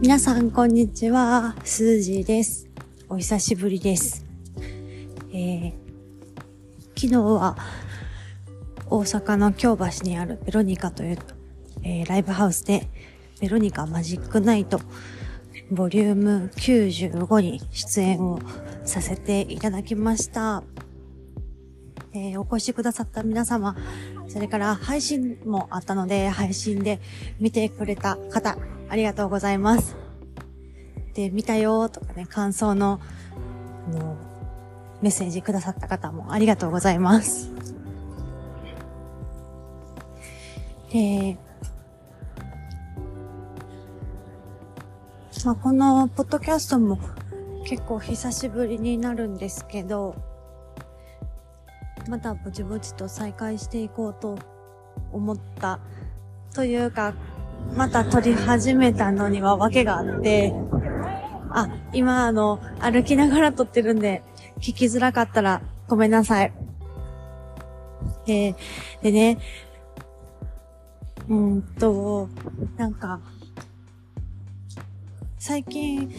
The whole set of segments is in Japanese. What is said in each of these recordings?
皆さん、こんにちは。スージーです。お久しぶりです。えー、昨日は、大阪の京橋にあるベロニカという、えーライブハウスで、ベロニカマジックナイト、ボリューム95に出演をさせていただきました。えーお越しくださった皆様、それから配信もあったので、配信で見てくれた方、ありがとうございます。で、見たよとかね、感想の、あの、メッセージくださった方もありがとうございます。で、まあ、このポッドキャストも結構久しぶりになるんですけど、またぼちぼちと再開していこうと思ったというか、また撮り始めたのには訳があって、あ、今あの、歩きながら撮ってるんで、聞きづらかったらごめんなさい。で、でね、うんと、なんか、最近、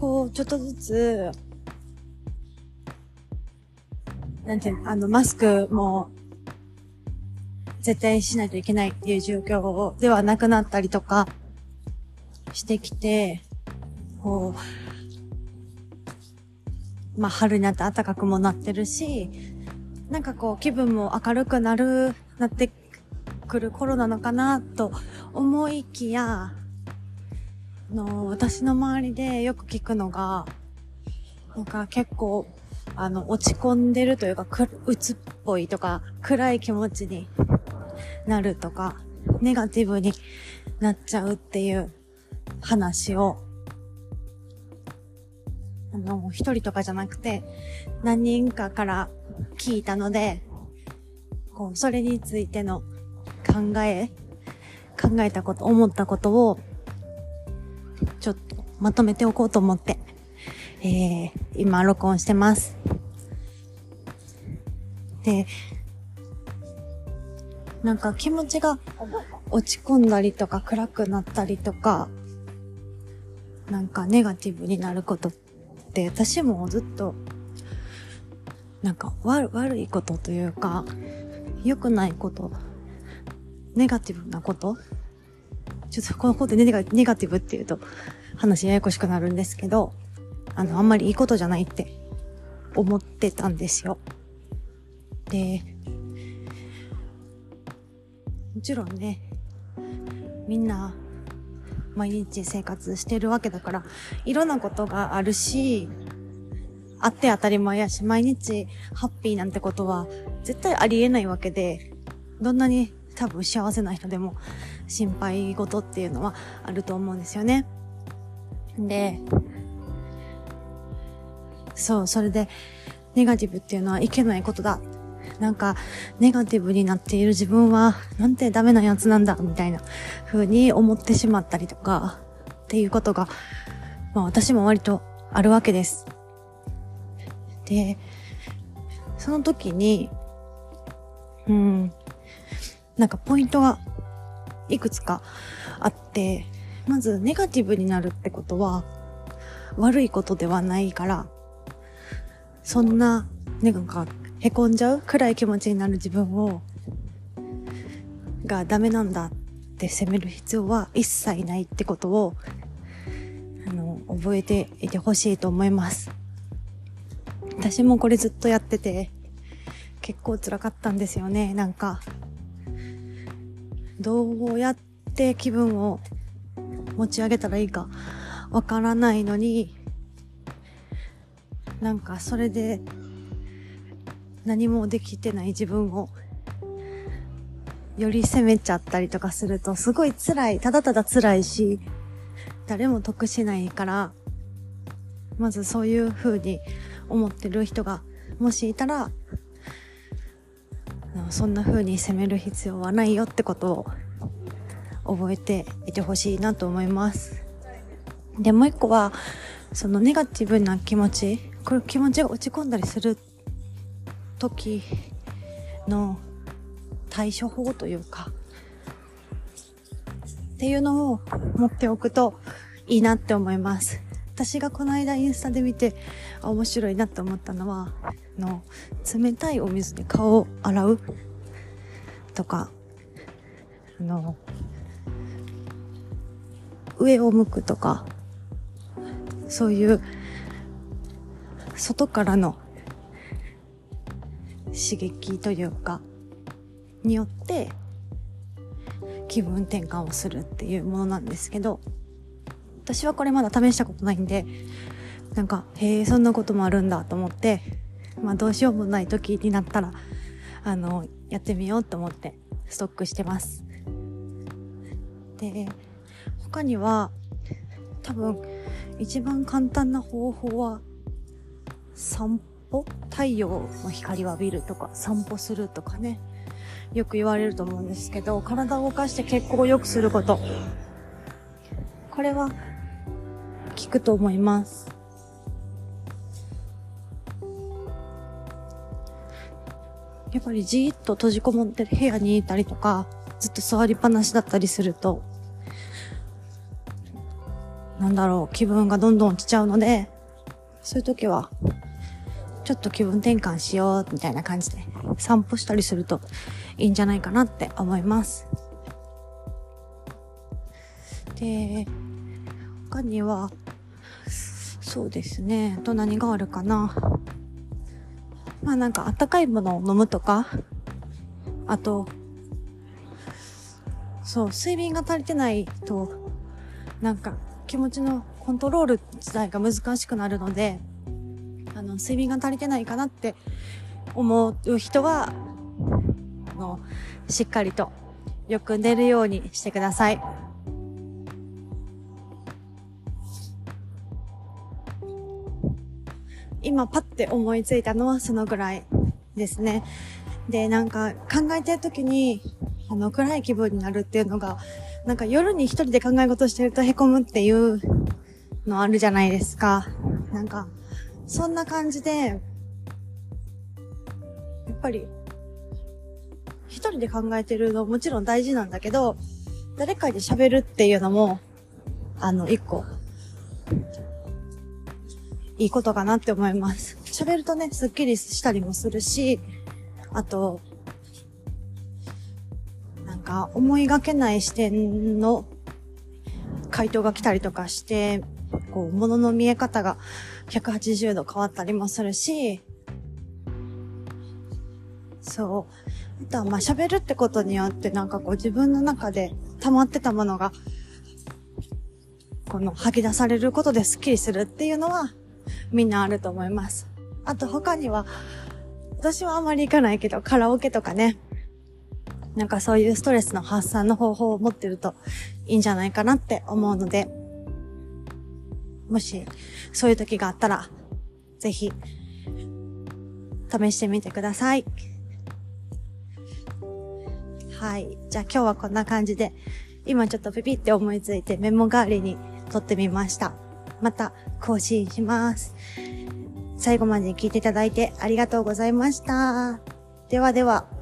こう、ちょっとずつ、なんていうの、あの、マスクも、絶対しないといけないっていう状況ではなくなったりとか、してきて、こう、まあ、春になって暖かくもなってるし、なんかこう、気分も明るくなる、なってくる頃なのかな、と思いきや、の、私の周りでよく聞くのが、なんか結構、あの、落ち込んでるというか、く、鬱っぽいとか、暗い気持ちになるとか、ネガティブになっちゃうっていう話を、あの、一人とかじゃなくて、何人かから聞いたので、こう、それについての考え、考えたこと、思ったことを、ちょっとまとめておこうと思って、えー、今録音してます。で、なんか気持ちが落ち込んだりとか暗くなったりとか、なんかネガティブになることって私もずっと、なんか悪悪いことというか、良くないこと、ネガティブなことちょっとこのことでネガネガティブって言うと話ややこしくなるんですけど、あの、あんまりいいことじゃないって思ってたんですよ。で、もちろんね、みんな毎日生活してるわけだから、いろんなことがあるし、あって当たり前やし、毎日ハッピーなんてことは絶対ありえないわけで、どんなに多分幸せな人でも心配事っていうのはあると思うんですよね。で、そう、それで、ネガティブっていうのはいけないことだ。なんか、ネガティブになっている自分は、なんてダメなやつなんだ、みたいな風に思ってしまったりとか、っていうことが、まあ私も割とあるわけです。で、その時に、うん、なんかポイントがいくつかあって、まずネガティブになるってことは悪いことではないから、そんな、ね、なんか、へこんじゃう暗い気持ちになる自分を、がダメなんだって責める必要は一切ないってことを、あの、覚えていてほしいと思います。私もこれずっとやってて、結構辛かったんですよね、なんか。どうやって気分を持ち上げたらいいかわからないのに、なんかそれで何もできてない自分をより責めちゃったりとかするとすごい辛い、ただただ辛いし、誰も得しないから、まずそういう風に思ってる人がもしいたら、そんな風に責める必要はないよってことを覚えていてほしいなと思います。で、もう一個は、そのネガティブな気持ち、これ気持ちが落ち込んだりする時の対処法というか、っていうのを持っておくといいなって思います。私がこの間インスタで見て面白いなって思ったのは、の冷たいお水で顔を洗うとか、あの、上を向くとか、そういう外からの刺激というか、によって気分転換をするっていうものなんですけど、私はこれまだ試したことないんで、なんか、へえ、そんなこともあるんだと思って、まあどうしようもない時になったら、あの、やってみようと思ってストックしてます。で、他には、多分、一番簡単な方法は、散歩太陽の光を浴びるとか、散歩するとかね。よく言われると思うんですけど、体を動かして血行を良くすること。これは、効くと思います。やっぱりじーっと閉じこもってる部屋にいたりとか、ずっと座りっぱなしだったりすると、なんだろう、気分がどんどん落ちちゃうので、そういう時は、ちょっと気分転換しよう、みたいな感じで、散歩したりするといいんじゃないかなって思います。で、他には、そうですね、あと何があるかな。まあなんかあったかいものを飲むとか、あと、そう、睡眠が足りてないと、なんか気持ちのコントロール自体が難しくなるので、あの、睡眠が足りてないかなって思う人は、あの、しっかりとよく寝るようにしてください。今パッて思いついたのはそのぐらいですね。で、なんか考えてる時に、あの、暗い気分になるっていうのが、なんか夜に一人で考え事してると凹むっていうのあるじゃないですか。なんか、そんな感じで、やっぱり、一人で考えてるのもちろん大事なんだけど、誰かで喋るっていうのも、あの、一個、いいことかなって思います。喋るとね、スッキリしたりもするし、あと、なんか思いがけない視点の回答が来たりとかして、こう、物の見え方が180度変わったりもするし、そう。あとはまあ喋るってことによってなんかこう自分の中で溜まってたものが、この吐き出されることでスッキリするっていうのはみんなあると思います。あと他には、私はあまり行かないけど、カラオケとかね、なんかそういうストレスの発散の方法を持ってるといいんじゃないかなって思うので、もしそういう時があったら、ぜひ、試してみてください。はい。じゃあ今日はこんな感じで、今ちょっとピピって思いついてメモ代わりに撮ってみました。また更新します。最後まで聞いていただいてありがとうございました。ではでは。